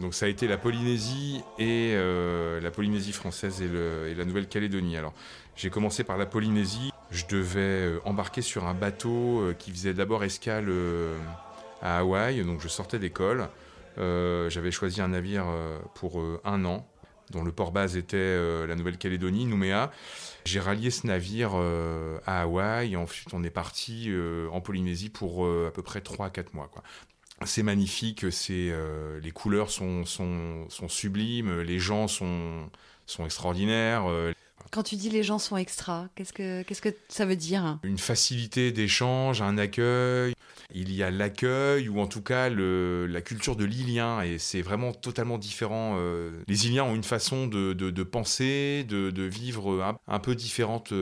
donc ça a été la Polynésie et euh, la Polynésie française et, la Nouvelle-Calédonie. Alors j'ai commencé par la Polynésie. Je devais euh, embarquer sur un bateau euh, qui faisait d'abord escale à Hawaï. Donc je sortais d'école. J'avais choisi un navire pour un an dont le port base était la Nouvelle-Calédonie, Nouméa. J'ai rallié ce navire à Hawaï et ensuite on est parti en Polynésie pour à peu près 3 à 4 mois. C'est magnifique, c'est euh, les couleurs sont, sont, sont, sublimes, les gens sont, sont extraordinaires. Euh. Quand tu dis les gens sont extra, qu'est-ce que, qu'est-ce que ça veut dire Une facilité d'échange, un accueil. Il y a l'accueil ou en tout cas le, la culture de l'Ilien et c'est vraiment totalement différent. Euh. Les Iliens ont une façon de, de, penser, de, de vivre un, un, peu différente